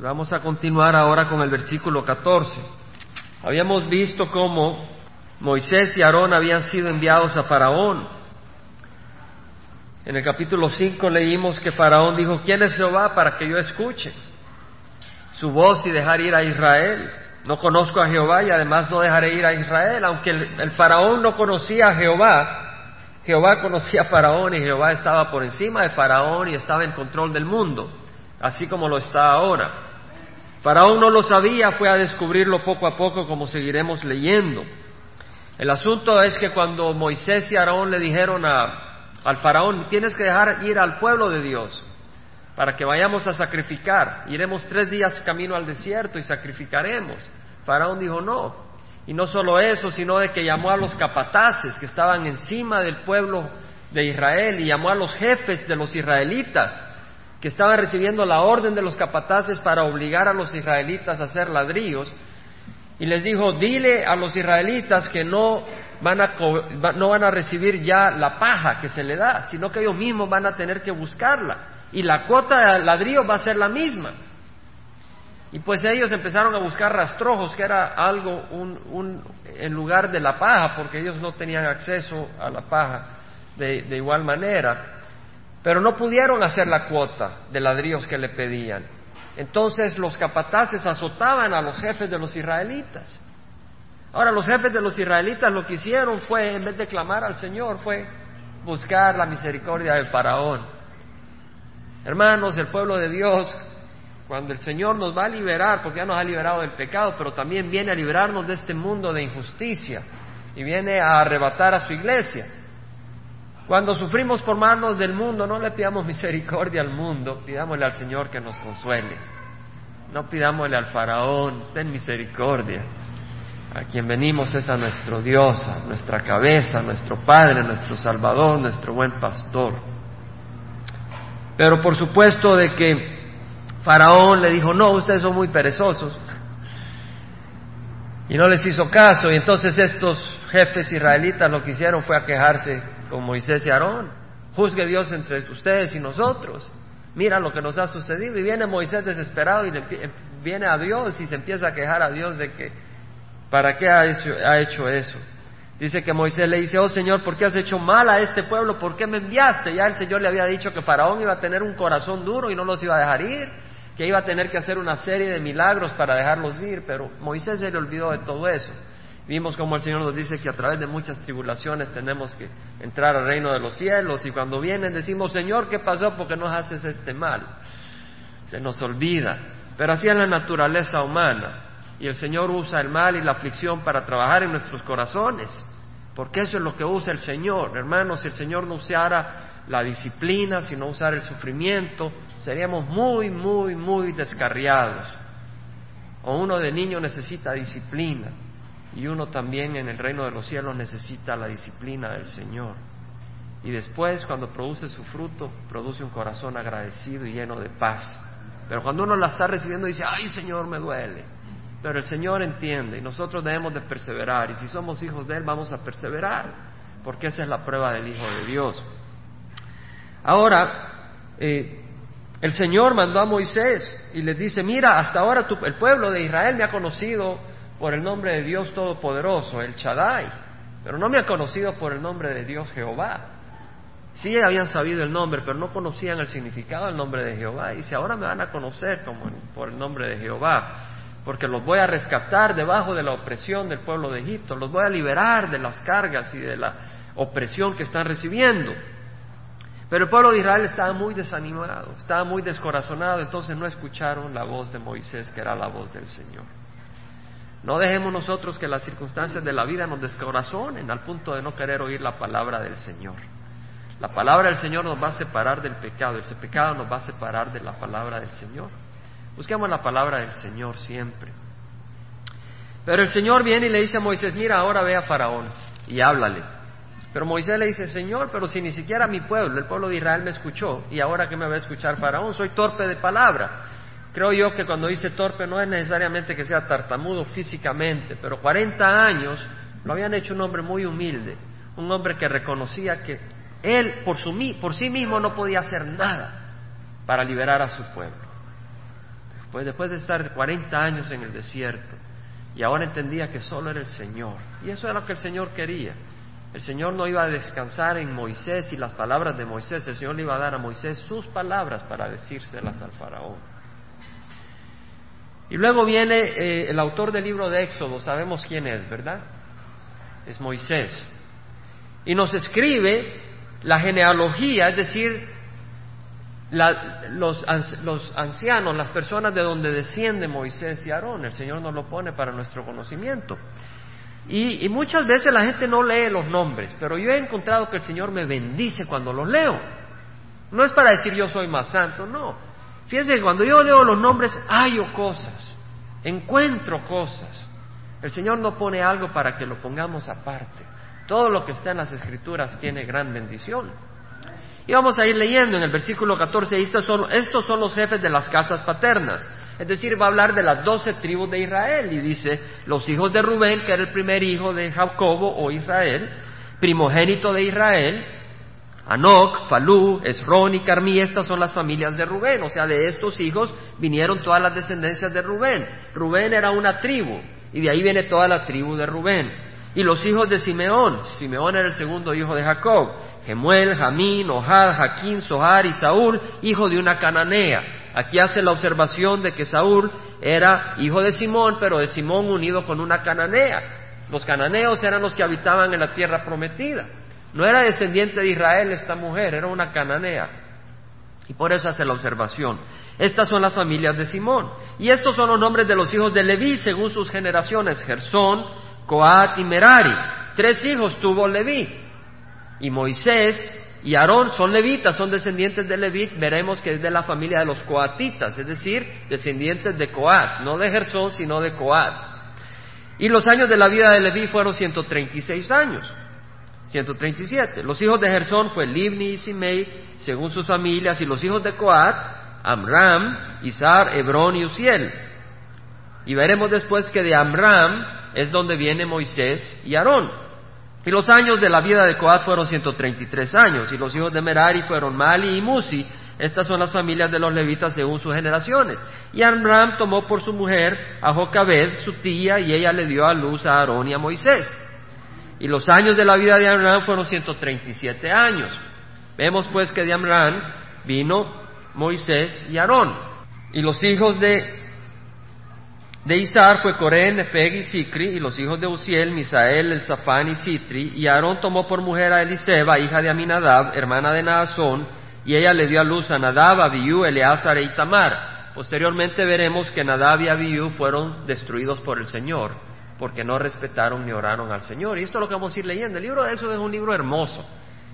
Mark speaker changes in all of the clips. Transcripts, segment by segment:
Speaker 1: Vamos a continuar ahora con el versículo 14. Habíamos visto cómo Moisés y Aarón habían sido enviados a Faraón. En el capítulo 5 leímos que Faraón dijo, ¿quién es Jehová para que yo escuche su voz y dejar ir a Israel? No conozco a Jehová y además no dejaré ir a Israel. Aunque el, el Faraón no conocía a Jehová, Jehová conocía a Faraón y Jehová estaba por encima de Faraón y estaba en control del mundo, así como lo está ahora. Faraón no lo sabía, fue a descubrirlo poco a poco, como seguiremos leyendo. El asunto es que cuando Moisés y Aarón le dijeron al faraón, tienes que dejar ir al pueblo de Dios para que vayamos a sacrificar, iremos tres días camino al desierto y sacrificaremos. Faraón dijo no. Y no solo eso, sino de que llamó a los capataces que estaban encima del pueblo de Israel y llamó a los jefes de los israelitas que estaban recibiendo la orden de los capataces para obligar a los israelitas a hacer ladrillos, y les dijo, dile a los israelitas que no van, a, no van a recibir ya la paja que se le da, sino que ellos mismos van a tener que buscarla, y la cuota de ladrillo va a ser la misma. Y pues ellos empezaron a buscar rastrojos, que era algo un, un, en lugar de la paja, porque ellos no tenían acceso a la paja de, de igual manera. Pero no pudieron hacer la cuota de ladrillos que le pedían. Entonces los capataces azotaban a los jefes de los israelitas. Ahora los jefes de los israelitas lo que hicieron fue, en vez de clamar al Señor, fue buscar la misericordia del faraón. Hermanos, el pueblo de Dios, cuando el Señor nos va a liberar, porque ya nos ha liberado del pecado, pero también viene a liberarnos de este mundo de injusticia y viene a arrebatar a su iglesia. Cuando sufrimos por manos del mundo, no le pidamos misericordia al mundo, pidámosle al Señor que nos consuele. No pidámosle al faraón, ten misericordia. A quien venimos es a nuestro Dios, a nuestra cabeza, a nuestro Padre, a nuestro Salvador, nuestro buen pastor. Pero por supuesto de que Faraón le dijo, no, ustedes son muy perezosos. Y no les hizo caso. Y entonces estos jefes israelitas lo que hicieron fue quejarse con Moisés y Aarón. Juzgue Dios entre ustedes y nosotros. Mira lo que nos ha sucedido. Y viene Moisés desesperado y viene a Dios y se empieza a quejar a Dios de que, ¿para qué ha hecho, ha hecho eso? Dice que Moisés le dice, oh Señor, ¿por qué has hecho mal a este pueblo? ¿Por qué me enviaste? Ya el Señor le había dicho que Faraón iba a tener un corazón duro y no los iba a dejar ir, que iba a tener que hacer una serie de milagros para dejarlos ir, pero Moisés se le olvidó de todo eso. Vimos como el Señor nos dice que a través de muchas tribulaciones tenemos que entrar al reino de los cielos y cuando vienen decimos, Señor, ¿qué pasó? porque nos haces este mal? Se nos olvida. Pero así es la naturaleza humana. Y el Señor usa el mal y la aflicción para trabajar en nuestros corazones. Porque eso es lo que usa el Señor. Hermanos, si el Señor no usara la disciplina, si no usara el sufrimiento, seríamos muy, muy, muy descarriados. O uno de niño necesita disciplina y uno también en el reino de los cielos necesita la disciplina del Señor. Y después, cuando produce su fruto, produce un corazón agradecido y lleno de paz. Pero cuando uno la está recibiendo dice, ay Señor, me duele. Pero el Señor entiende y nosotros debemos de perseverar. Y si somos hijos de Él, vamos a perseverar, porque esa es la prueba del Hijo de Dios. Ahora, eh, el Señor mandó a Moisés y le dice, mira, hasta ahora el pueblo de Israel me ha conocido por el nombre de Dios Todopoderoso, el Shaddai, pero no me ha conocido por el nombre de Dios Jehová. Sí habían sabido el nombre, pero no conocían el significado del nombre de Jehová. Y si ahora me van a conocer como por el nombre de Jehová, porque los voy a rescatar debajo de la opresión del pueblo de Egipto, los voy a liberar de las cargas y de la opresión que están recibiendo. Pero el pueblo de Israel estaba muy desanimado, estaba muy descorazonado, entonces no escucharon la voz de Moisés, que era la voz del Señor. No dejemos nosotros que las circunstancias de la vida nos descorazonen al punto de no querer oír la palabra del Señor. La palabra del Señor nos va a separar del pecado, ese pecado nos va a separar de la palabra del Señor. Busquemos la palabra del Señor siempre. Pero el Señor viene y le dice a Moisés, mira, ahora ve a Faraón y háblale. Pero Moisés le dice, Señor, pero si ni siquiera mi pueblo, el pueblo de Israel me escuchó, y ahora que me va a escuchar Faraón, soy torpe de palabra. Creo yo que cuando dice torpe no es necesariamente que sea tartamudo físicamente, pero 40 años lo habían hecho un hombre muy humilde, un hombre que reconocía que él por, sí mismo no podía hacer nada para liberar a su pueblo. pues después de estar 40 años en el desierto, y ahora entendía que solo era el Señor. Y eso era lo que el Señor quería. El Señor no iba a descansar en Moisés y las palabras de Moisés, el Señor le iba a dar a Moisés sus palabras para decírselas al faraón. Y luego viene eh, el autor del libro de Éxodo, sabemos quién es, ¿verdad? Es Moisés. Y nos escribe la genealogía, es decir, los, los, ancianos, las personas de donde desciende Moisés y Aarón. El Señor nos lo pone para nuestro conocimiento. Y, muchas veces la gente no lee los nombres, pero yo he encontrado que el Señor me bendice cuando los leo. No es para decir yo soy más santo, no. Fíjense que cuando yo leo los nombres, hallo cosas, encuentro cosas. El Señor no pone algo para que lo pongamos aparte. Todo lo que está en las Escrituras tiene gran bendición. Y vamos a ir leyendo en el versículo 14, estos son, estos son los jefes de las casas paternas. Es decir, va a hablar de las doce tribus de Israel y dice, los hijos de Rubén, que era el primer hijo de Jacobo o Israel, primogénito de Israel, Anoc, Falú, Esrón y Carmí, estas son las familias de Rubén. O sea, de estos hijos vinieron todas las descendencias de Rubén. Rubén era una tribu y de ahí viene toda la tribu de Rubén. Y los hijos de Simeón, Simeón era el segundo hijo de Jacob. Gemuel, Jamín, Ohad, Jaquín, Sohar y Saúl, hijo de una cananea. Aquí hace la observación de que Saúl era hijo de Simón, pero de Simón unido con una cananea. Los cananeos eran los que habitaban en la tierra prometida. No era descendiente de Israel esta mujer, era una cananea. Y por eso hace la observación. Estas son las familias de Simón. Y estos son los nombres de los hijos de Leví según sus generaciones, Gersón, Coat y Merari. Tres hijos tuvo Leví. Y Moisés y Aarón son levitas, son descendientes de Levit, veremos que es de la familia de los coatitas, es decir, descendientes de Coat, no de Gersón, sino de Coat. Y los años de la vida de Leví fueron 136 años, 137. Los hijos de Gersón fue Libni y Simei, según sus familias, y los hijos de Coat, Amram, Izar, Hebrón y Uziel. Y veremos después que de Amram es donde viene Moisés y Aarón. Y los años de la vida de Coat fueron 133 años, y los hijos de Merari fueron Mali y Musi. Estas son las familias de los levitas según sus generaciones. Y Amram tomó por su mujer a Jocabed, su tía, y ella le dio a luz a Aarón y a Moisés. Y los años de la vida de Amram fueron 137 años. Vemos pues que de Amram vino Moisés y Aarón. Y los hijos de de Isar fue Coré, Nefeg y Sicri, y los hijos de Uziel, Misael, El Zafán y Sitri, y Aarón tomó por mujer a Eliseba, hija de Aminadab, hermana de Naasón, y ella le dio a luz a Nadab, Abiú, Eleazar e Itamar. Posteriormente veremos que Nadab y Abiú fueron destruidos por el Señor, porque no respetaron ni oraron al Señor. Y esto es lo que vamos a ir leyendo. El libro de Éxodo es un libro hermoso.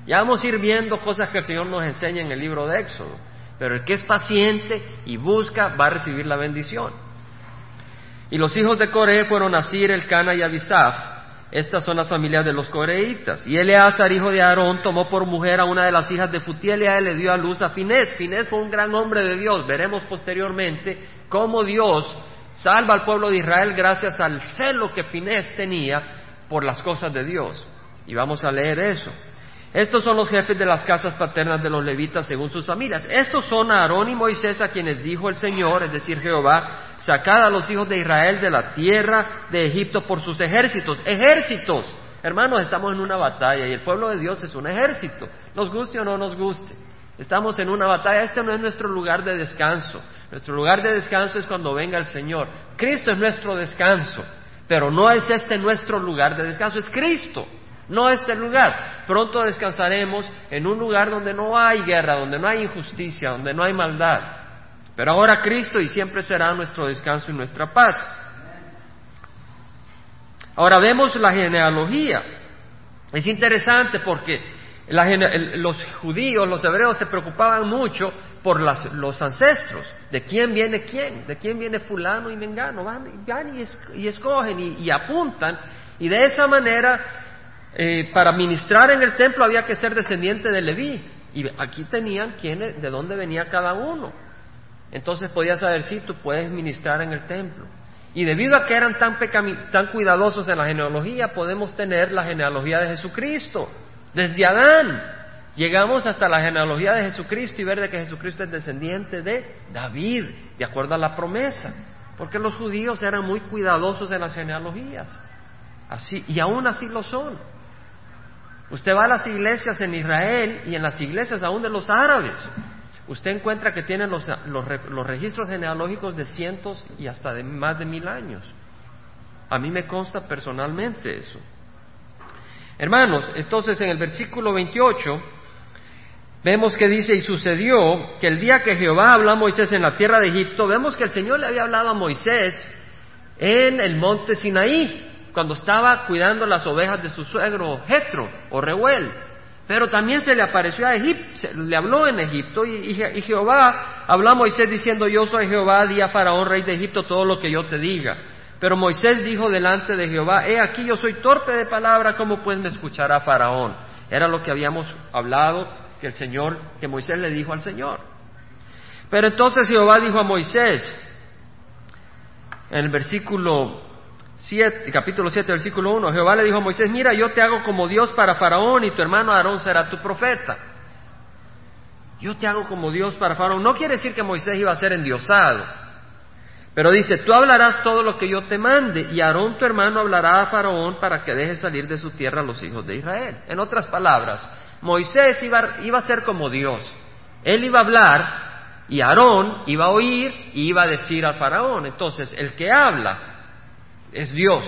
Speaker 1: Ya vamos a ir viendo cosas que el Señor nos enseña en el libro de Éxodo. Pero el que es paciente y busca va a recibir la bendición. Y los hijos de Coré fueron Asir, Elcana y Abisaf. Estas son las familias de los coreitas. Y Eleazar, hijo de Aarón, tomó por mujer a una de las hijas de Futiel y a él le dio a luz a Finés. Finés fue un gran hombre de Dios. Veremos posteriormente cómo Dios salva al pueblo de Israel gracias al celo que Finés tenía por las cosas de Dios. Y vamos a leer eso. Estos son los jefes de las casas paternas de los levitas según sus familias. Estos son Aarón y Moisés a quienes dijo el Señor, es decir, Jehová, sacad a los hijos de Israel de la tierra de Egipto por sus ejércitos. Ejércitos. Hermanos, estamos en una batalla y el pueblo de Dios es un ejército. Nos guste o no nos guste. Estamos en una batalla. Este no es nuestro lugar de descanso. Nuestro lugar de descanso es cuando venga el Señor. Cristo es nuestro descanso. Pero no es este nuestro lugar de descanso, es Cristo no este lugar. Pronto descansaremos en un lugar donde no hay guerra, donde no hay injusticia, donde no hay maldad. Pero ahora Cristo y siempre será nuestro descanso y nuestra paz. Ahora vemos la genealogía. Es interesante porque los judíos, los hebreos se preocupaban mucho por los ancestros, de quién viene quién, de quién viene fulano y mengano, van, y, escogen y apuntan, y de esa manera eh, para ministrar en el templo había que ser descendiente de Leví. Y aquí tenían quiénes, de dónde venía cada uno. Entonces podías saber si tú puedes ministrar en el templo. Y debido a que eran tan, tan cuidadosos en la genealogía, podemos tener la genealogía de Jesucristo, desde Adán. Llegamos hasta la genealogía de Jesucristo y ver de que Jesucristo es descendiente de David, de acuerdo a la promesa, porque los judíos eran muy cuidadosos en las genealogías, así y aún así lo son. Usted va a las iglesias en Israel y en las iglesias aún de los árabes, usted encuentra que tienen los, los registros genealógicos de cientos y hasta de más de mil años. A mí me consta personalmente eso. Hermanos, entonces en el versículo 28 vemos que dice, y sucedió que el día que Jehová habló a Moisés en la tierra de Egipto, vemos que el Señor le había hablado a Moisés en el monte Sinaí, cuando estaba cuidando las ovejas de su suegro Jetro o Reuel. Pero también se le apareció a Egipto, le habló en Egipto y, y, Jehová habló a Moisés diciendo, yo soy Jehová, di a Faraón, rey de Egipto, todo lo que yo te diga. Pero Moisés dijo delante de Jehová, he aquí yo soy torpe de palabra, ¿cómo pues me escuchará Faraón? Era lo que habíamos hablado que el Señor, que Moisés le dijo al Señor. Pero entonces Jehová dijo a Moisés, en el versículo 7, capítulo 7, versículo 1, Jehová le dijo a Moisés, mira, yo te hago como Dios para Faraón y tu hermano Aarón será tu profeta. Yo te hago como Dios para Faraón. No quiere decir que Moisés iba a ser endiosado. Pero dice, tú hablarás todo lo que yo te mande y Aarón tu hermano hablará a Faraón para que deje salir de su tierra a los hijos de Israel. En otras palabras, Moisés iba, a ser como Dios. Él iba a hablar y Aarón iba a oír y iba a decir al Faraón. Entonces, el que habla es Dios.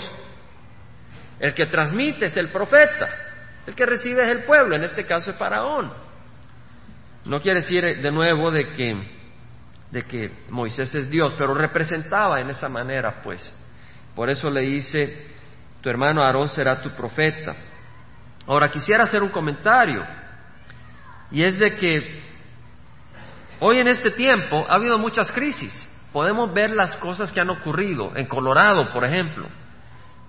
Speaker 1: El que transmite es el profeta. El que recibe es el pueblo, en este caso es Faraón. No quiere decir de nuevo de que de que Moisés es Dios, pero representaba en esa manera, pues. Por eso le dice, tu hermano Aarón será tu profeta. Ahora quisiera hacer un comentario, y es de que hoy en este tiempo ha habido muchas crisis. Podemos ver las cosas que han ocurrido en Colorado, por ejemplo.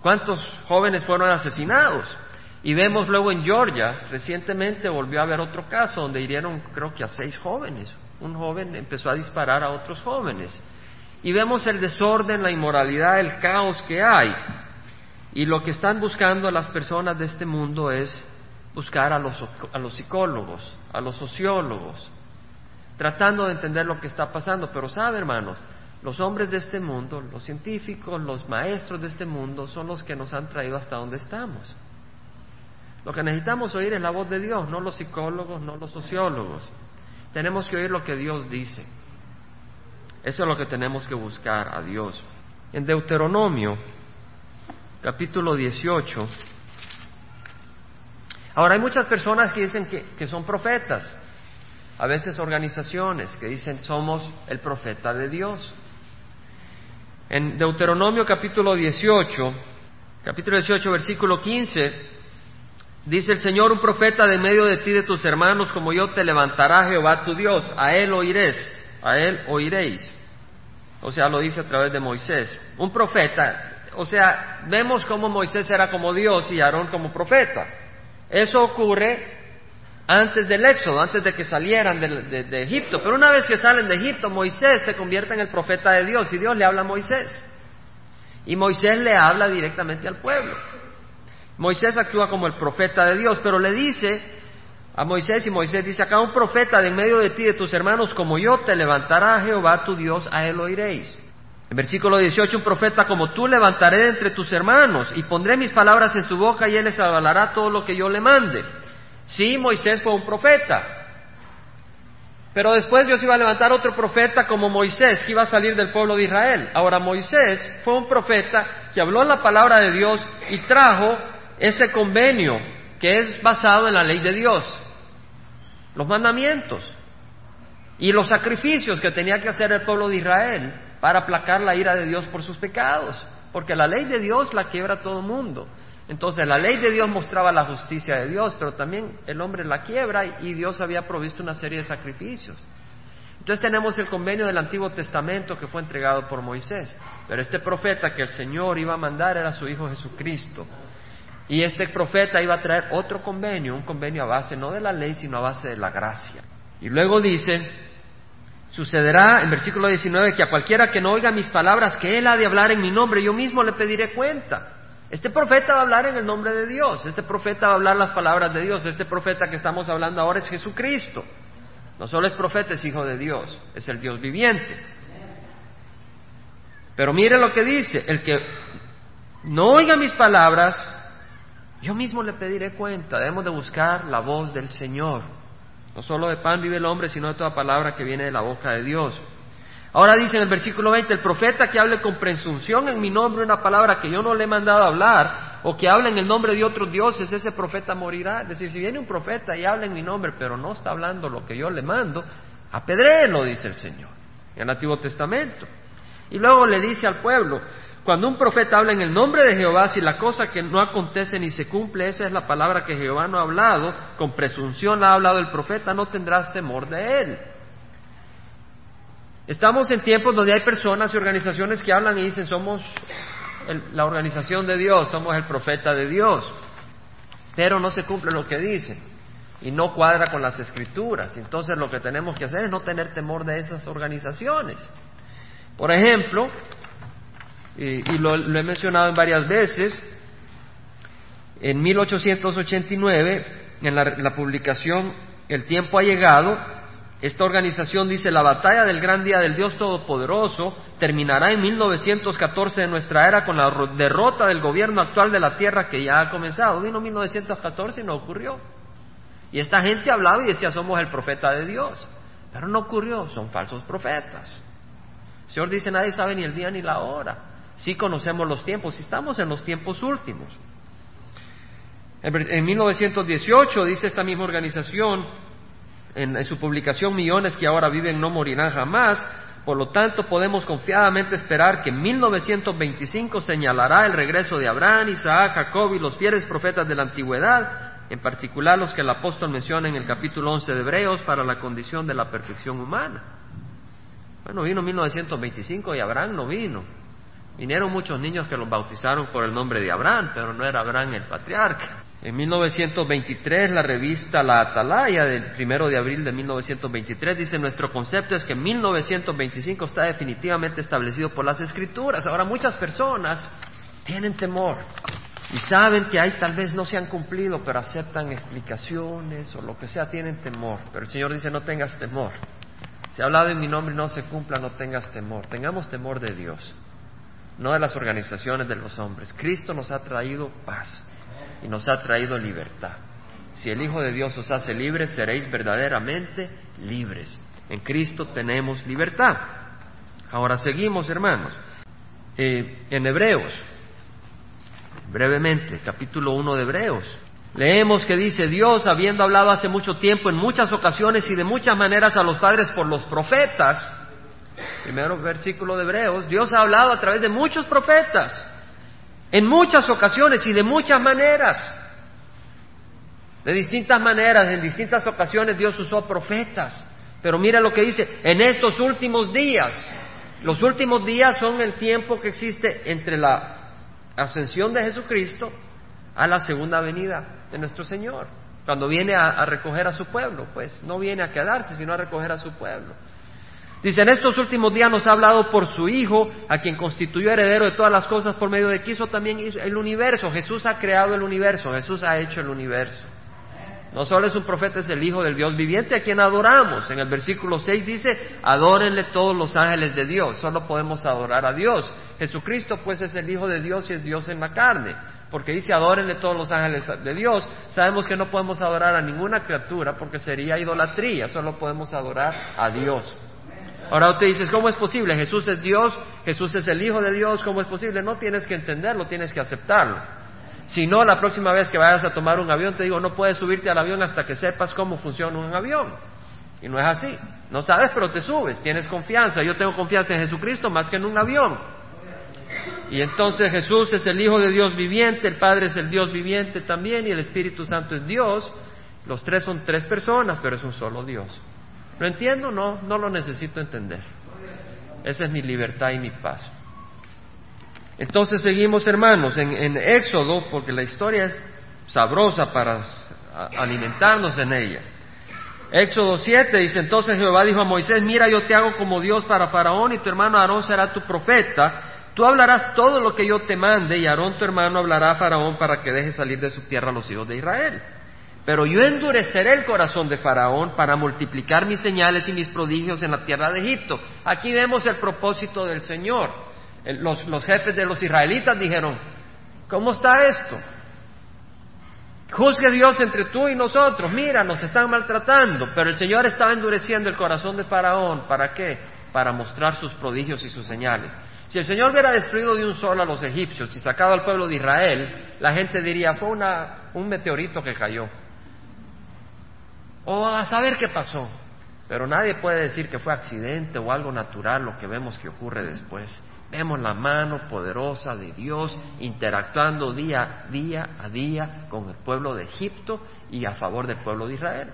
Speaker 1: ¿Cuántos jóvenes fueron asesinados? Y vemos luego en Georgia, recientemente volvió a haber otro caso donde hirieron creo que a seis jóvenes un joven empezó a disparar a otros jóvenes. Y vemos el desorden, la inmoralidad, el caos que hay. Y lo que están buscando las personas de este mundo es buscar a los, a los psicólogos, a los sociólogos, tratando de entender lo que está pasando. Pero sabe, hermanos, los hombres de este mundo, los científicos, los maestros de este mundo son los que nos han traído hasta donde estamos. Lo que necesitamos oír es la voz de Dios, no los psicólogos, no los sociólogos. Tenemos que oír lo que Dios dice. Eso es lo que tenemos que buscar a Dios. En Deuteronomio, capítulo 18, ahora hay muchas personas que dicen que, que son profetas, a veces organizaciones que dicen somos el profeta de Dios. En Deuteronomio capítulo 18, capítulo 18, versículo 15, Dice el Señor, un profeta de medio de ti, de tus hermanos, como yo te levantará Jehová tu Dios, a él oiréis, a él oiréis. O sea, lo dice a través de Moisés. Un profeta, o sea, vemos cómo Moisés era como Dios y Aarón como profeta. Eso ocurre antes del éxodo, antes de que salieran de, de Egipto. Pero una vez que salen de Egipto, Moisés se convierte en el profeta de Dios y Dios le habla a Moisés. Y Moisés le habla directamente al pueblo. Moisés actúa como el profeta de Dios, pero le dice a Moisés y Moisés dice, acá un profeta de en medio de ti, de tus hermanos, como yo, te levantará Jehová tu Dios, a él oiréis. En versículo 18, un profeta como tú levantaré entre tus hermanos y pondré mis palabras en su boca y él les avalará todo lo que yo le mande. Sí, Moisés fue un profeta, pero después Dios iba a levantar otro profeta como Moisés, que iba a salir del pueblo de Israel. Ahora Moisés fue un profeta que habló la palabra de Dios y trajo ese convenio que es basado en la ley de Dios, los mandamientos y los sacrificios que tenía que hacer el pueblo de Israel para aplacar la ira de Dios por sus pecados, porque la ley de Dios la quiebra todo el mundo. Entonces la ley de Dios mostraba la justicia de Dios, pero también el hombre la quiebra y Dios había provisto una serie de sacrificios. Entonces tenemos el convenio del Antiguo Testamento que fue entregado por Moisés, pero este profeta que el Señor iba a mandar era su Hijo Jesucristo, y este profeta iba a traer otro convenio, un convenio a base no de la ley, sino a base de la gracia. Y luego dice, sucederá en versículo 19 que a cualquiera que no oiga mis palabras, que él ha de hablar en mi nombre, yo mismo le pediré cuenta. Este profeta va a hablar en el nombre de Dios, este profeta va a hablar las palabras de Dios, este profeta que estamos hablando ahora es Jesucristo. No solo es profeta, es hijo de Dios, es el Dios viviente. Pero mire lo que dice, el que no oiga mis palabras, yo mismo le pediré cuenta. Debemos de buscar la voz del Señor. No solo de pan vive el hombre, sino de toda palabra que viene de la boca de Dios. Ahora dice en el versículo 20, el profeta que hable con presunción en mi nombre una palabra que yo no le he mandado hablar, o que hable en el nombre de otros dioses, ese profeta morirá. Es decir, si viene un profeta y habla en mi nombre, pero no está hablando lo que yo le mando, apedréelo, dice el Señor, en el Antiguo Testamento. Y luego le dice al pueblo, cuando un profeta habla en el nombre de Jehová, si la cosa que no acontece ni se cumple, esa es la palabra que Jehová no ha hablado, con presunción ha hablado el profeta, no tendrás temor de él. Estamos en tiempos donde hay personas y organizaciones que hablan y dicen somos la organización de Dios, somos el profeta de Dios, pero no se cumple lo que dicen y no cuadra con las escrituras. Entonces lo que tenemos que hacer es no tener temor de esas organizaciones. Por ejemplo, y, lo, he mencionado en varias veces, en 1889, en la publicación El tiempo ha llegado, esta organización dice, la batalla del gran día del Dios Todopoderoso terminará en 1914 de nuestra era con la derrota del gobierno actual de la tierra que ya ha comenzado. Vino 1914 y no ocurrió. Y esta gente hablaba y decía, somos el profeta de Dios. Pero no ocurrió, son falsos profetas. El Señor dice, nadie sabe ni el día ni la hora. Sí conocemos los tiempos, estamos en los tiempos últimos. En 1918 dice esta misma organización, en, su publicación Millones que ahora viven no morirán jamás. Por lo tanto, podemos confiadamente esperar que en 1925 señalará el regreso de Abraham, Isaac, Jacob y los fieles profetas de la antigüedad, en particular los que el apóstol menciona en el capítulo 11 de Hebreos para la condición de la perfección humana. Bueno, vino 1925 y Abraham no vino. Vinieron muchos niños que los bautizaron por el nombre de Abraham, pero no era Abraham el patriarca. En 1923, la revista La Atalaya, del primero de abril de 1923, dice: Nuestro concepto es que 1925 está definitivamente establecido por las Escrituras. Ahora, muchas personas tienen temor y saben que ahí tal vez no se han cumplido, pero aceptan explicaciones o lo que sea, tienen temor. Pero el Señor dice: No tengas temor. Si ha hablado en mi nombre y no se cumpla, no tengas temor. Tengamos temor de Dios, no de las organizaciones de los hombres. Cristo nos ha traído paz y nos ha traído libertad. Si el Hijo de Dios os hace libres, seréis verdaderamente libres. En Cristo tenemos libertad. Ahora seguimos, hermanos. Eh, en Hebreos, brevemente, capítulo 1 de Hebreos. Leemos que dice Dios, habiendo hablado hace mucho tiempo, en muchas ocasiones y de muchas maneras a los padres por los profetas, primero versículo de Hebreos, Dios ha hablado a través de muchos profetas en muchas ocasiones y de muchas maneras. De distintas maneras, en distintas ocasiones Dios usó profetas. Pero mira lo que dice, en estos últimos días, los últimos días son el tiempo que existe entre la ascensión de Jesucristo a la segunda venida de nuestro Señor. Cuando viene a, recoger a su pueblo, pues no viene a quedarse, sino a recoger a su pueblo. Dice, en estos últimos días nos ha hablado por su Hijo, a quien constituyó heredero de todas las cosas por medio de que hizo también el universo. Jesús ha creado el universo, Jesús ha hecho el universo. No solo es un profeta, es el Hijo del Dios viviente a quien adoramos. En el versículo 6 dice, adórenle todos los ángeles de Dios. Solo podemos adorar a Dios. Jesucristo pues es el Hijo de Dios y es Dios en la carne. Porque dice, adórenle todos los ángeles de Dios. Sabemos que no podemos adorar a ninguna criatura porque sería idolatría. Solo podemos adorar a Dios. Ahora usted dice, ¿cómo es posible? Jesús es Dios, Jesús es el Hijo de Dios, ¿cómo es posible? No tienes que entenderlo, tienes que aceptarlo. Si no, la próxima vez que vayas a tomar un avión, te digo, no puedes subirte al avión hasta que sepas cómo funciona un avión. Y no es así. No sabes, pero te subes, tienes confianza. Yo tengo confianza en Jesucristo más que en un avión. Y entonces Jesús es el Hijo de Dios viviente, el Padre es el Dios viviente también y el Espíritu Santo es Dios. Los tres son tres personas, pero es un solo Dios. ¿Lo entiendo? No, no lo necesito entender. Esa es mi libertad y mi paz. Entonces seguimos, hermanos, en, Éxodo, porque la historia es sabrosa para alimentarnos en ella. Éxodo 7 dice, entonces Jehová dijo a Moisés, mira, yo te hago como Dios para Faraón y tu hermano Aarón será tu profeta. Tú hablarás todo lo que yo te mande y Aarón tu hermano hablará a Faraón para que deje salir de su tierra a los hijos de Israel. Pero yo endureceré el corazón de Faraón para multiplicar mis señales y mis prodigios en la tierra de Egipto. Aquí vemos el propósito del Señor. Los, jefes de los israelitas dijeron, ¿cómo está esto? Juzgue Dios entre tú y nosotros. Mira, nos están maltratando. Pero el Señor estaba endureciendo el corazón de Faraón. ¿Para qué? Para mostrar sus prodigios y sus señales. Si el Señor hubiera destruido de un solo a los egipcios y sacado al pueblo de Israel, la gente diría, fue una, un meteorito que cayó. O a saber qué pasó. Pero nadie puede decir que fue accidente o algo natural lo que vemos que ocurre después. Vemos la mano poderosa de Dios interactuando día, día a día con el pueblo de Egipto y a favor del pueblo de Israel.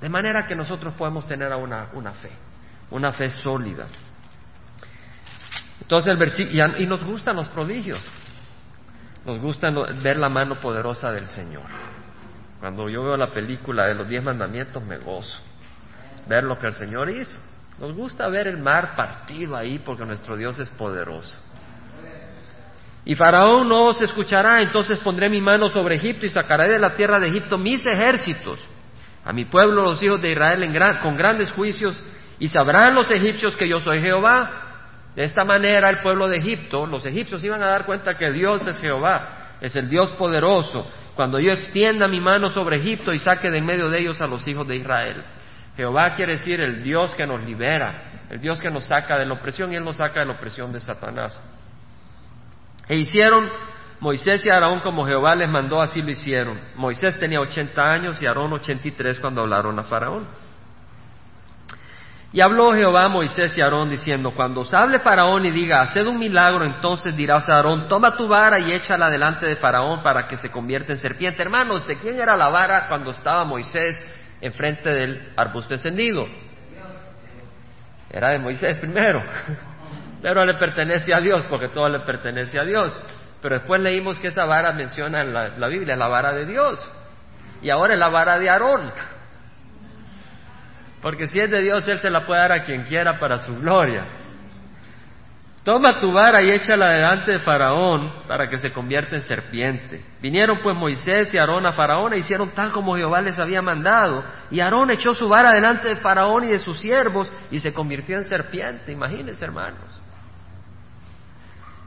Speaker 1: De manera que nosotros podemos tener una, una fe, una fe sólida. Entonces el versículo, y nos gustan los prodigios, nos gusta ver la mano poderosa del Señor. Cuando yo veo la película de los diez mandamientos me gozo, ver lo que el Señor hizo. Nos gusta ver el mar partido ahí porque nuestro Dios es poderoso. Y Faraón no os escuchará, entonces pondré mi mano sobre Egipto y sacaré de la tierra de Egipto mis ejércitos, a mi pueblo, los hijos de Israel, con grandes juicios, y sabrán los egipcios que yo soy Jehová. De esta manera el pueblo de Egipto, los egipcios iban a dar cuenta que Dios es Jehová, es el Dios poderoso, cuando yo extienda mi mano sobre Egipto y saque de en medio de ellos a los hijos de Israel. Jehová quiere decir el Dios que nos libera, el Dios que nos saca de la opresión y Él nos saca de la opresión de Satanás. E hicieron Moisés y Aarón como Jehová les mandó, así lo hicieron. Moisés tenía 80 años y Aarón 83 cuando hablaron a Faraón. Y habló Jehová a Moisés y Aarón diciendo, cuando os hable Faraón y diga, haced un milagro, entonces dirás a Aarón, toma tu vara y échala delante de Faraón para que se convierta en serpiente. Hermanos, ¿de quién era la vara cuando estaba Moisés enfrente del arbusto encendido. Era de Moisés primero, pero le pertenece a Dios porque todo le pertenece a Dios. Pero después leímos que esa vara menciona en la, la Biblia, la vara de Dios. Y ahora es la vara de Aarón. Porque si es de Dios, Él se la puede dar a quien quiera para su gloria. Toma tu vara y échala delante de Faraón para que se convierta en serpiente. Vinieron pues Moisés y Aarón a Faraón e hicieron tal como Jehová les había mandado. Y Aarón echó su vara delante de Faraón y de sus siervos y se convirtió en serpiente. Imagínense, hermanos.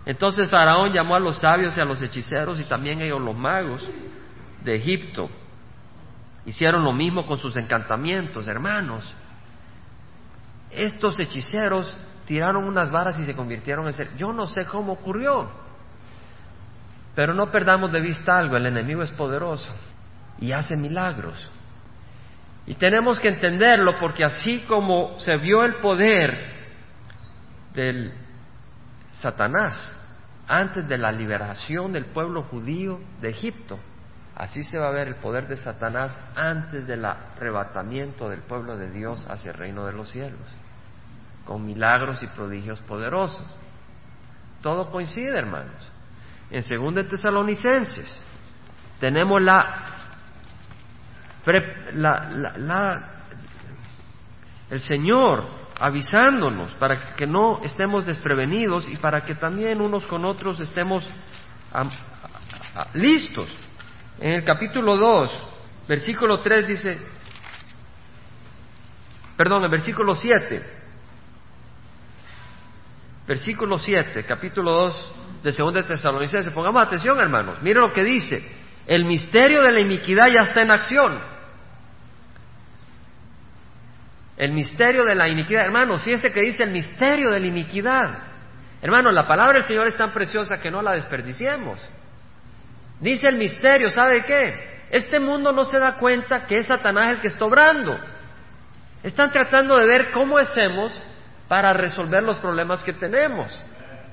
Speaker 1: Entonces Faraón llamó a los sabios y a los hechiceros y también ellos los magos de Egipto. Hicieron lo mismo con sus encantamientos, hermanos. Estos hechiceros tiraron unas varas y se convirtieron en ser. Yo no sé cómo ocurrió, pero no perdamos de vista algo, el enemigo es poderoso y hace milagros. Y tenemos que entenderlo porque así como se vio el poder del Satanás antes de la liberación del pueblo judío de Egipto, así se va a ver el poder de Satanás antes del arrebatamiento del pueblo de Dios hacia el reino de los cielos con milagros y prodigios poderosos. Todo coincide, hermanos. En 2 Tesalonicenses tenemos la, la, el Señor avisándonos para que no estemos desprevenidos y para que también unos con otros estemos listos. En el capítulo 2, versículo 3 dice, perdón, el versículo 7, versículo 7, capítulo 2 de 2 de Tesalonicenses. Pongamos atención, hermanos. Miren lo que dice. El misterio de la iniquidad ya está en acción. El misterio de la iniquidad. Hermanos, fíjense que dice el misterio de la iniquidad. Hermanos, la palabra del Señor es tan preciosa que no la desperdiciemos. Dice el misterio, ¿sabe qué? Este mundo no se da cuenta que es Satanás el que está obrando. Están tratando de ver cómo hacemos para resolver los problemas que tenemos.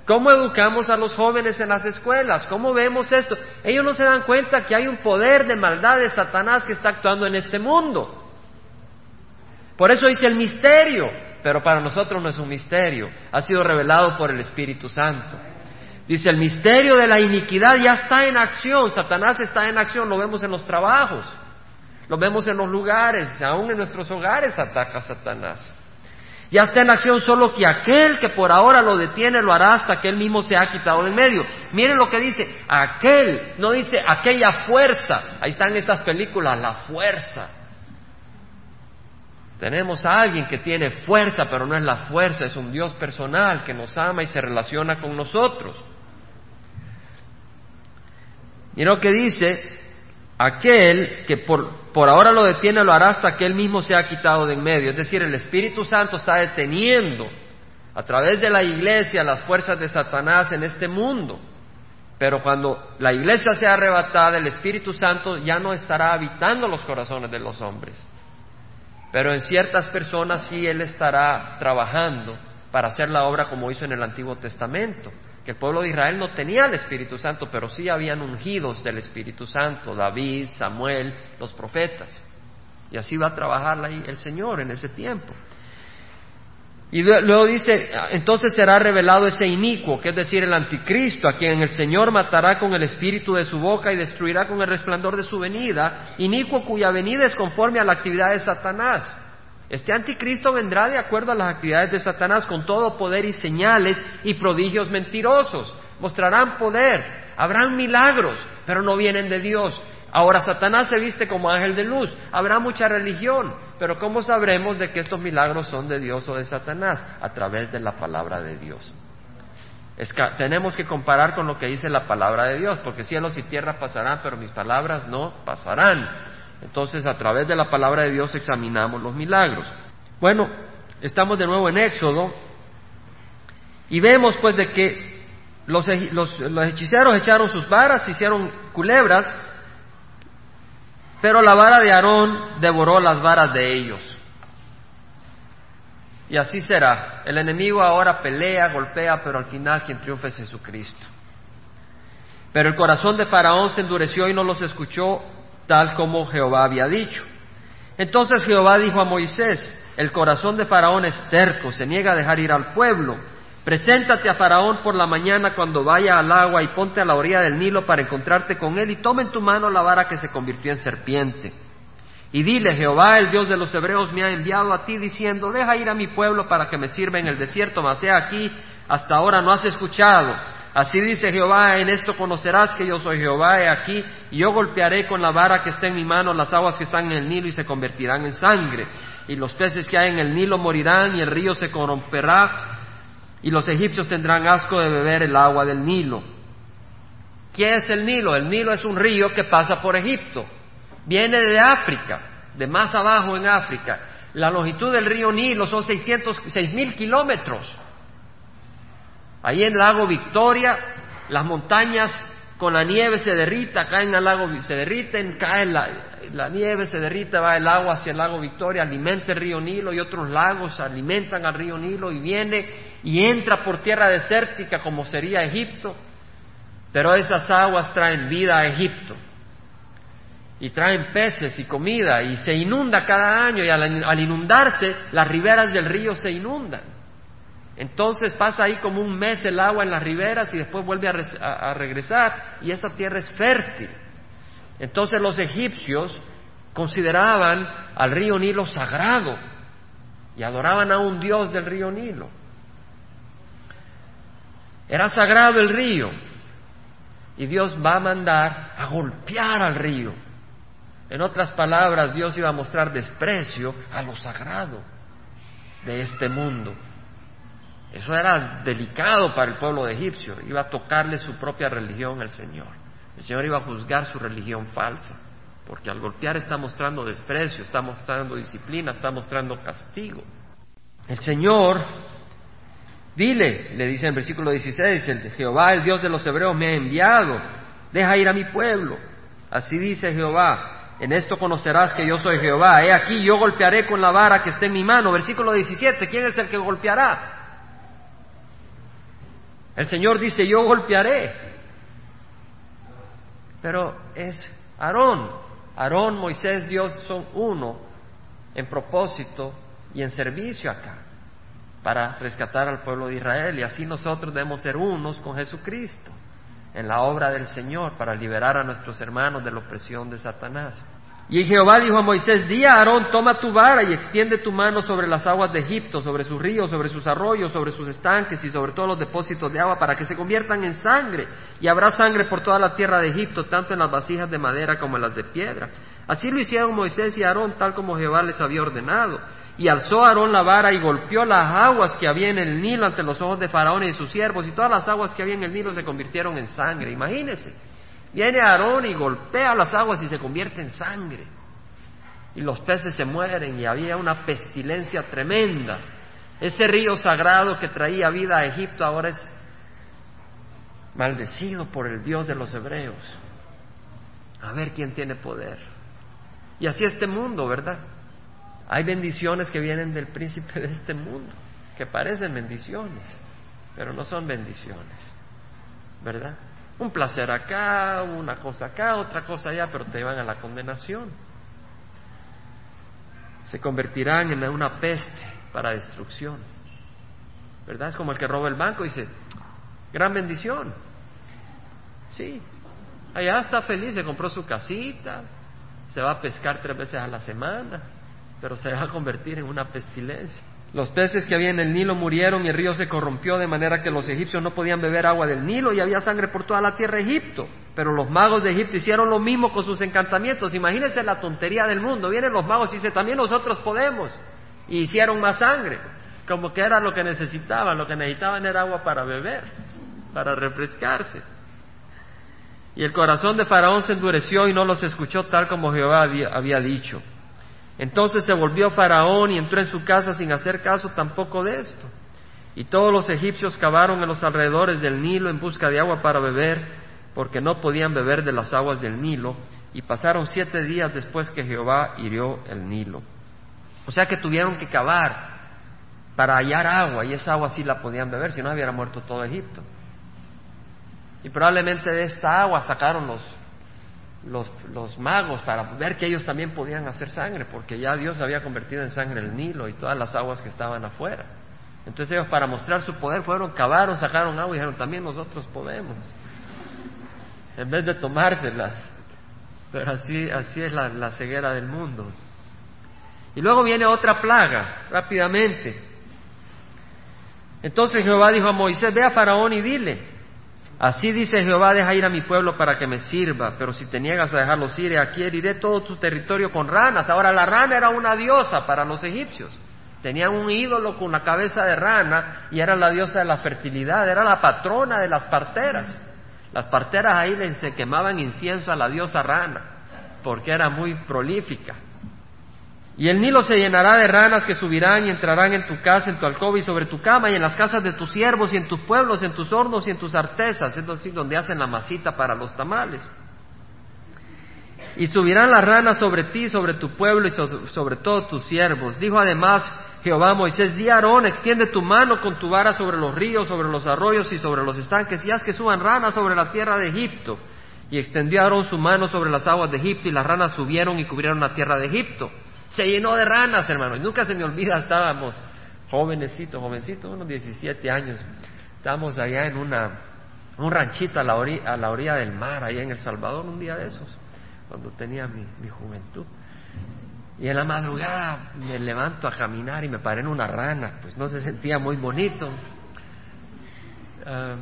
Speaker 1: ¿Cómo educamos a los jóvenes en las escuelas? ¿Cómo vemos esto? Ellos no se dan cuenta que hay un poder de maldad de Satanás que está actuando en este mundo. Por eso dice el misterio, pero para nosotros no es un misterio, ha sido revelado por el Espíritu Santo. Dice, el misterio de la iniquidad ya está en acción, Satanás está en acción, lo vemos en los trabajos, lo vemos en los lugares, aún en nuestros hogares ataca Satanás. Ya está en acción solo que aquel que por ahora lo detiene lo hará hasta que él mismo se ha quitado del medio. Miren lo que dice, aquel, no dice aquella fuerza. Ahí están estas películas, la fuerza. Tenemos a alguien que tiene fuerza, pero no es la fuerza, es un Dios personal que nos ama y se relaciona con nosotros. Y lo que dice, aquel que por, por, ahora lo detiene lo hará hasta que él mismo se ha quitado de en medio. Es decir, el Espíritu Santo está deteniendo a través de la iglesia las fuerzas de Satanás en este mundo. Pero cuando la iglesia sea arrebatada, el Espíritu Santo ya no estará habitando los corazones de los hombres. Pero en ciertas personas sí Él estará trabajando para hacer la obra como hizo en el Antiguo Testamento que el pueblo de Israel no tenía el Espíritu Santo, pero sí habían ungidos del Espíritu Santo, David, Samuel, los profetas. Y así va a trabajar el Señor en ese tiempo. Y luego dice, entonces será revelado ese inicuo, que es decir, el anticristo, a quien el Señor matará con el espíritu de su boca y destruirá con el resplandor de su venida, inicuo cuya venida es conforme a la actividad de Satanás. Este anticristo vendrá de acuerdo a las actividades de Satanás con todo poder y señales y prodigios mentirosos. Mostrarán poder, habrán milagros, pero no vienen de Dios. Ahora Satanás se viste como ángel de luz. Habrá mucha religión, pero ¿cómo sabremos de que estos milagros son de Dios o de Satanás? A través de la palabra de Dios. tenemos que comparar con lo que dice la palabra de Dios, porque cielos y tierra pasarán, pero mis palabras no pasarán. Entonces, a través de la palabra de Dios examinamos los milagros. Bueno, estamos de nuevo en Éxodo y vemos pues de que los, hechiceros echaron sus varas, hicieron culebras, pero la vara de Aarón devoró las varas de ellos. Y así será. El enemigo ahora pelea, golpea, pero al final quien triunfa es Jesucristo. Pero el corazón de Faraón se endureció y no los escuchó tal como Jehová había dicho. Entonces Jehová dijo a Moisés, el corazón de Faraón es terco, se niega a dejar ir al pueblo. Preséntate a Faraón por la mañana cuando vaya al agua y ponte a la orilla del Nilo para encontrarte con él y toma en tu mano la vara que se convirtió en serpiente. Y dile, Jehová, el Dios de los hebreos, me ha enviado a ti diciendo, deja ir a mi pueblo para que me sirva en el desierto, mas sea aquí, hasta ahora no has escuchado. Así dice Jehová, en esto conocerás que yo soy Jehová, he aquí, y yo golpearé con la vara que está en mi mano las aguas que están en el Nilo y se convertirán en sangre, y los peces que hay en el Nilo morirán y el río se corromperá, y los egipcios tendrán asco de beber el agua del Nilo. ¿Qué es el Nilo? El Nilo es un río que pasa por Egipto, viene de África, de más abajo en África. La longitud del río Nilo son seis mil kilómetros. Ahí en el lago Victoria, las montañas con la nieve se derrita, caen al lago, se derriten, cae la, nieve, se derrita, va el agua hacia el lago Victoria, alimenta el río Nilo y otros lagos alimentan al río Nilo y viene y entra por tierra desértica como sería Egipto, pero esas aguas traen vida a Egipto y traen peces y comida y se inunda cada año y al inundarse las riberas del río se inundan. Entonces pasa ahí como un mes el agua en las riberas y después vuelve a, regresar y esa tierra es fértil. Entonces los egipcios consideraban al río Nilo sagrado y adoraban a un dios del río Nilo. Era sagrado el río y Dios va a mandar a golpear al río. En otras palabras, Dios iba a mostrar desprecio a lo sagrado de este mundo. Eso era delicado para el pueblo de egipcio. Iba a tocarle su propia religión al Señor. El Señor iba a juzgar su religión falsa. Porque al golpear está mostrando desprecio, está mostrando disciplina, está mostrando castigo. El Señor, dile, le dice en versículo 16, el Jehová, el Dios de los hebreos, me ha enviado. Deja ir a mi pueblo. Así dice Jehová. En esto conocerás que yo soy Jehová. He aquí, yo golpearé con la vara que esté en mi mano. Versículo 17. ¿Quién es el que golpeará? El Señor dice, yo golpearé. Pero es Aarón. Aarón, Moisés, Dios son uno en propósito y en servicio acá para rescatar al pueblo de Israel. Y así nosotros debemos ser unos con Jesucristo en la obra del Señor para liberar a nuestros hermanos de la opresión de Satanás. Y Jehová dijo a Moisés, di a Aarón, toma tu vara y extiende tu mano sobre las aguas de Egipto, sobre sus ríos, sobre sus arroyos, sobre sus estanques y sobre todos los depósitos de agua, para que se conviertan en sangre. Y habrá sangre por toda la tierra de Egipto, tanto en las vasijas de madera como en las de piedra. Así lo hicieron Moisés y Aarón, tal como Jehová les había ordenado. Y alzó Aarón la vara y golpeó las aguas que había en el Nilo ante los ojos de Faraón y sus siervos, y todas las aguas que había en el Nilo se convirtieron en sangre. Imagínense. Viene Aarón y golpea las aguas y se convierte en sangre. Y los peces se mueren y había una pestilencia tremenda. Ese río sagrado que traía vida a Egipto ahora es maldecido por el Dios de los hebreos. A ver quién tiene poder. Y así este mundo, ¿verdad? Hay bendiciones que vienen del príncipe de este mundo, que parecen bendiciones, pero no son bendiciones, ¿verdad? Un placer acá, una cosa acá, otra cosa allá, pero te van a la condenación. Se convertirán en una peste para destrucción. ¿Verdad? Es como el que roba el banco y dice, gran bendición. Sí, allá está feliz, se compró su casita, se va a pescar tres veces a la semana, pero se va a convertir en una pestilencia. Los peces que había en el Nilo murieron y el río se corrompió de manera que los egipcios no podían beber agua del Nilo y había sangre por toda la tierra de Egipto. Pero los magos de Egipto hicieron lo mismo con sus encantamientos. Imagínense la tontería del mundo. Vienen los magos y dicen, también nosotros podemos. Y hicieron más sangre. Como que era lo que necesitaban. Lo que necesitaban era agua para beber, para refrescarse. Y el corazón de Faraón se endureció y no los escuchó tal como Jehová había dicho. Entonces se volvió Faraón y entró en su casa sin hacer caso tampoco de esto. Y todos los egipcios cavaron en los alrededores del Nilo en busca de agua para beber, porque no podían beber de las aguas del Nilo, y pasaron siete días después que Jehová hirió el Nilo. O sea que tuvieron que cavar para hallar agua, y esa agua sí la podían beber, si no hubiera muerto todo Egipto. Y probablemente de esta agua sacaron los, los, magos para ver que ellos también podían hacer sangre, porque ya Dios había convertido en sangre el Nilo y todas las aguas que estaban afuera. Entonces ellos para mostrar su poder fueron, cavaron, sacaron agua y dijeron, también nosotros podemos, en vez de tomárselas. Pero así, así es la, la ceguera del mundo. Y luego viene otra plaga, rápidamente. Entonces Jehová dijo a Moisés, ve a Faraón y dile, Así dice Jehová, deja ir a mi pueblo para que me sirva, pero si te niegas a dejarlos ir, aquí heriré todo tu territorio con ranas. Ahora la rana era una diosa para los egipcios. Tenían un ídolo con una cabeza de rana y era la diosa de la fertilidad, era la patrona de las parteras. Las parteras ahí se quemaban incienso a la diosa rana, porque era muy prolífica. Y el Nilo se llenará de ranas que subirán y entrarán en tu casa, en tu alcoba y sobre tu cama, y en las casas de tus siervos y en tus pueblos, en tus hornos y en tus artesas, es decir, donde hacen la masita para los tamales. Y subirán las ranas sobre ti, sobre tu pueblo y sobre todos tus siervos. Dijo además Jehová Moisés, di Aarón, extiende tu mano con tu vara sobre los ríos, sobre los arroyos y sobre los estanques, y haz que suban ranas sobre la tierra de Egipto. Y extendió Aarón su mano sobre las aguas de Egipto, y las ranas subieron y cubrieron la tierra de Egipto se llenó de ranas, hermanos. Nunca se me olvida, estábamos jovencitos, jovencitos, unos 17 años. Estábamos allá en una, un ranchito a la, orilla, a la del mar, allá en El Salvador, un día de esos, cuando tenía mi, juventud. Y en la madrugada me levanto a caminar y me paré en una rana, pues no se sentía muy bonito. Ah,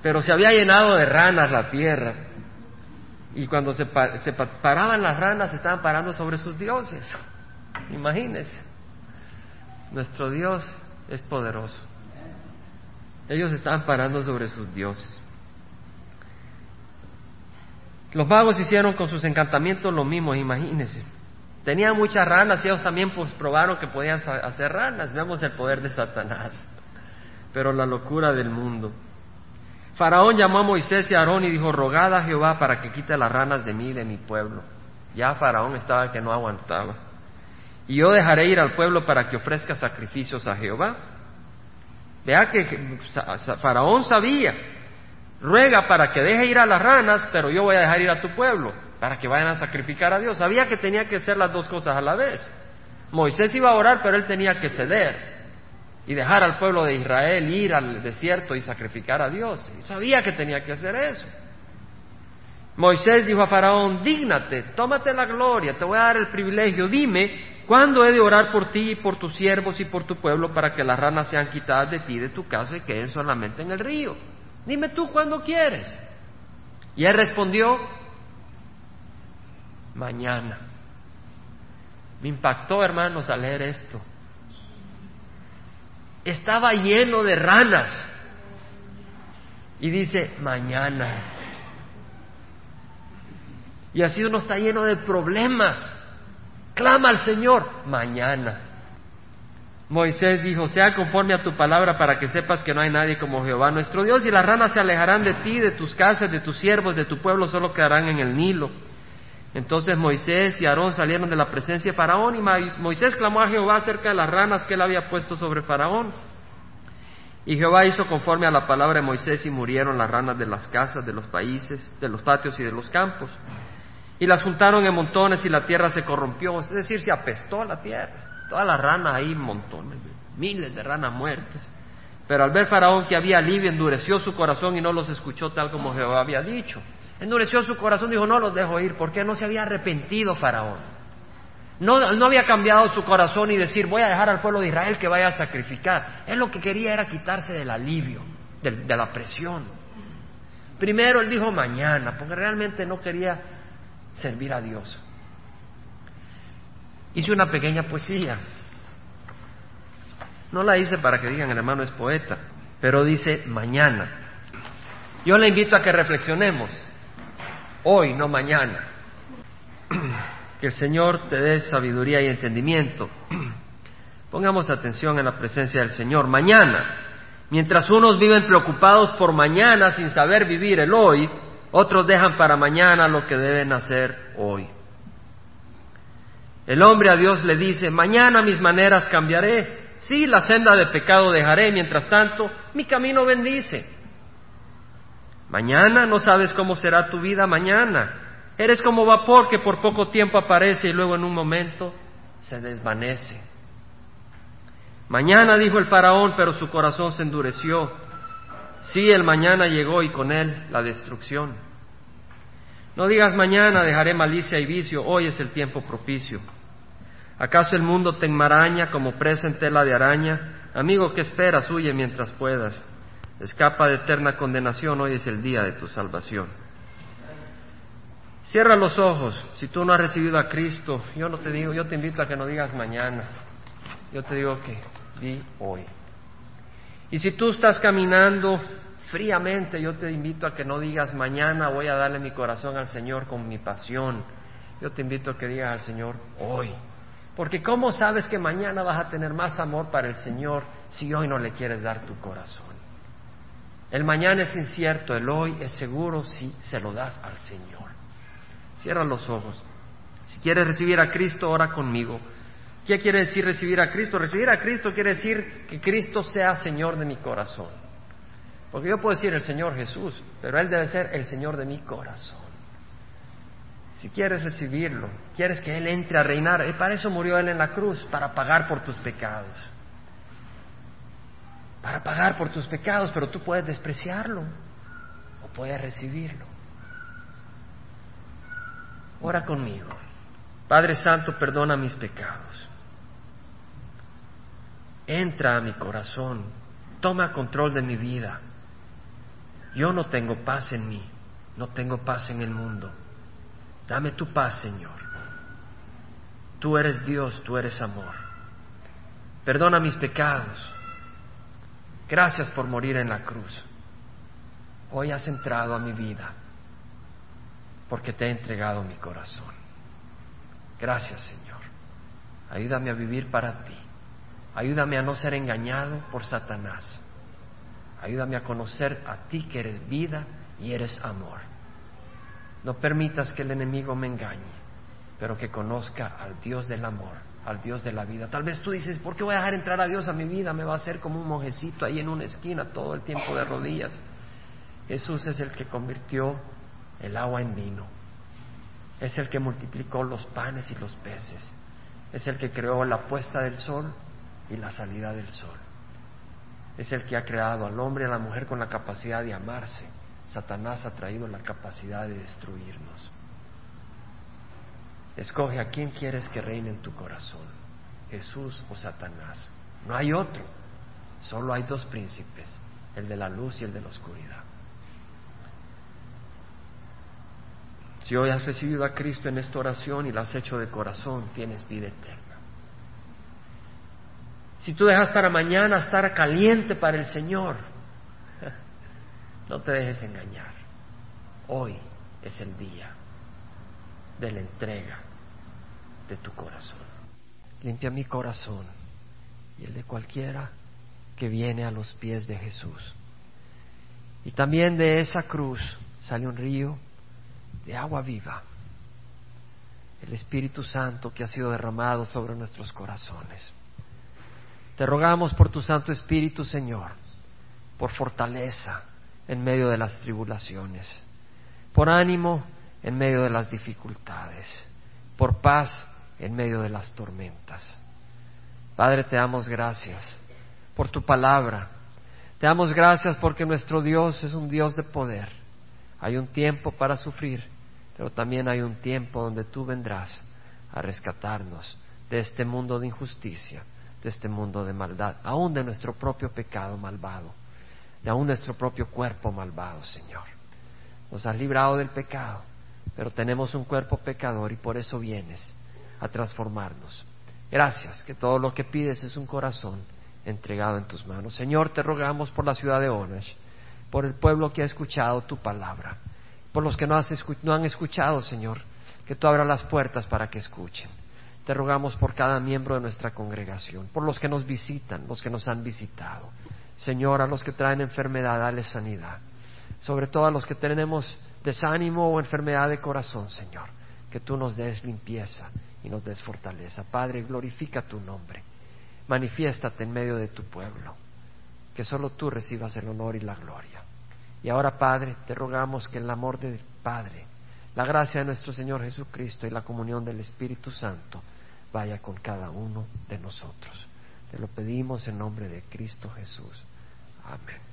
Speaker 1: pero se había llenado de ranas la tierra. Y cuando se, paraban las ranas, se estaban parando sobre sus dioses. Imagínense. Nuestro Dios es poderoso. Ellos estaban parando sobre sus dioses. Los magos hicieron con sus encantamientos lo mismo, imagínense. Tenían muchas ranas y ellos también pues, probaron que podían hacer ranas. Vemos el poder de Satanás, pero la locura del mundo. Faraón llamó a Moisés y a Aarón y dijo, rogad a Jehová para que quite las ranas de mí y de mi pueblo. Ya Faraón estaba que no aguantaba. Y yo dejaré ir al pueblo para que ofrezca sacrificios a Jehová. Vea que Faraón sabía, ruega para que deje ir a las ranas, pero yo voy a dejar ir a tu pueblo, para que vayan a sacrificar a Dios. Sabía que tenía que hacer las dos cosas a la vez. Moisés iba a orar, pero él tenía que ceder y dejar al pueblo de Israel ir al desierto y sacrificar a Dios. Y sabía que tenía que hacer eso. Moisés dijo a Faraón, dígnate, tómate la gloria, te voy a dar el privilegio, dime, ¿cuándo he de orar por ti y por tus siervos y por tu pueblo para que las ranas sean quitadas de ti, de tu casa y queden solamente en el río? Dime tú cuándo quieres. Y él respondió, mañana. Me impactó, hermanos, al leer esto. Estaba lleno de ranas. Y dice, mañana. Y así uno está lleno de problemas. Clama al Señor, mañana. Moisés dijo, sea conforme a tu palabra para que sepas que no hay nadie como Jehová nuestro Dios y las ranas se alejarán de ti, de tus casas, de tus siervos, de tu pueblo, solo quedarán en el Nilo. Entonces Moisés y Aarón salieron de la presencia de Faraón y Moisés clamó a Jehová acerca de las ranas que él había puesto sobre Faraón. Y Jehová hizo conforme a la palabra de Moisés y murieron las ranas de las casas, de los países, de los patios y de los campos. Y las juntaron en montones y la tierra se corrompió, es decir, se apestó la tierra. Todas las ranas ahí, montones, miles de ranas muertas. Pero al ver Faraón que había alivio, endureció su corazón y no los escuchó tal como Jehová había dicho. Endureció su corazón, dijo, no los dejo ir, porque no se había arrepentido Faraón. No, no había cambiado su corazón y decir, voy a dejar al pueblo de Israel que vaya a sacrificar. Él lo que quería era quitarse del alivio, de la presión. Primero él dijo mañana, porque realmente no quería servir a Dios hice una pequeña poesía. No la hice para que digan el hermano es poeta, pero dice mañana. Yo le invito a que reflexionemos, hoy, no mañana. Que el Señor te dé sabiduría y entendimiento. Pongamos atención en la presencia del Señor. Mañana, mientras unos viven preocupados por mañana sin saber vivir el hoy, otros dejan para mañana lo que deben hacer hoy. El hombre a Dios le dice, mañana mis maneras cambiaré, sí, la senda de pecado dejaré, mientras tanto, mi camino bendice. Mañana no sabes cómo será tu vida mañana. Eres como vapor que por poco tiempo aparece y luego en un momento se desvanece. Mañana dijo el faraón, pero su corazón se endureció. Sí, el mañana llegó y con él la destrucción. No digas mañana dejaré malicia y vicio, hoy es el tiempo propicio. ¿Acaso el mundo te enmaraña como presa en tela de araña? Amigo, ¿qué esperas? Huye mientras puedas. Escapa de eterna condenación, hoy es el día de tu salvación. Cierra los ojos. Si tú no has recibido a Cristo, yo no te digo, yo te invito a que no digas mañana. Yo te digo que di hoy. Y si tú estás caminando fríamente, yo te invito a que no digas mañana voy a darle mi corazón al Señor con mi pasión. Yo te invito a que digas al Señor hoy. Porque ¿cómo sabes que mañana vas a tener más amor para el Señor si hoy no le quieres dar tu corazón? El mañana es incierto, el hoy es seguro si se lo das al Señor. Cierra los ojos. Si quieres recibir a Cristo, ora conmigo. ¿Qué quiere decir recibir a Cristo? Recibir a Cristo quiere decir que Cristo sea Señor de mi corazón. Porque yo puedo decir el Señor Jesús, pero Él debe ser el Señor de mi corazón. Si quieres recibirlo, quieres que Él entre a reinar, y para eso murió Él en la cruz, para pagar por tus pecados. Para pagar por tus pecados, pero tú puedes despreciarlo o puedes recibirlo. Ora conmigo. Padre Santo, perdona mis pecados. Entra a mi corazón, toma control de mi vida. Yo no tengo paz en mí, no tengo paz en el mundo. Dame tu paz, Señor. Tú eres Dios, tú eres amor. Perdona mis pecados. Gracias por morir en la cruz. Hoy has entrado a mi vida porque te he entregado mi corazón. Gracias, Señor. Ayúdame a vivir para ti. Ayúdame a no ser engañado por Satanás. Ayúdame a conocer a ti que eres vida y eres amor. No permitas que el enemigo me engañe, pero que conozca al Dios del amor, al Dios de la vida. Tal vez tú dices, ¿por qué voy a dejar entrar a Dios a mi vida? Me va a hacer como un monjecito ahí en una esquina todo el tiempo de rodillas. Jesús es el que convirtió el agua en vino. Es el que multiplicó los panes y los peces. Es el que creó la puesta del sol y la salida del sol. Es el que ha creado al hombre y a la mujer con la capacidad de amarse Satanás ha traído la capacidad de destruirnos. Escoge a quién quieres que reine en tu corazón, Jesús o Satanás. No hay otro, solo hay dos príncipes, el de la luz y el de la oscuridad. Si hoy has recibido a Cristo en esta oración y la has hecho de corazón, tienes vida eterna. Si tú dejas para mañana estar caliente para el Señor, no te dejes engañar. Hoy es el día de la entrega de tu corazón. Limpia mi corazón y el de cualquiera que viene a los pies de Jesús. Y también de esa cruz sale un río de agua viva, el Espíritu Santo que ha sido derramado sobre nuestros corazones. Te rogamos por tu Santo Espíritu, Señor, por fortaleza en medio de las tribulaciones, por ánimo en medio de las dificultades, por paz en medio de las tormentas. Padre, te damos gracias por tu palabra. Te damos gracias porque nuestro Dios es un Dios de poder. Hay un tiempo para sufrir, pero también hay un tiempo donde tú vendrás a rescatarnos de este mundo de injusticia, de este mundo de maldad, aún de nuestro propio pecado malvado, de aún nuestro propio cuerpo malvado, Señor. Nos has librado del pecado, pero tenemos un cuerpo pecador y por eso vienes a transformarnos. Gracias, que todo lo que pides es un corazón entregado en tus manos. Señor, te rogamos por la ciudad de Onash, por el pueblo que ha escuchado tu palabra, por los que no, no han escuchado, Señor, que tú abras las puertas para que escuchen. Te rogamos por cada miembro de nuestra congregación, por los que nos visitan, los que nos han visitado. Señor, a los que traen enfermedad, dale sanidad. Sobre todo a los que tenemos desánimo o enfermedad de corazón, Señor, que tú nos des limpieza y nos des fortaleza. Padre, glorifica tu nombre. Manifiéstate en medio de tu pueblo. Que solo tú recibas el honor y la gloria. Y ahora, Padre, te rogamos que el amor del Padre, la gracia de nuestro Señor Jesucristo y la comunión del Espíritu Santo vaya con cada uno de nosotros. Te lo pedimos en nombre de Cristo Jesús. Amén.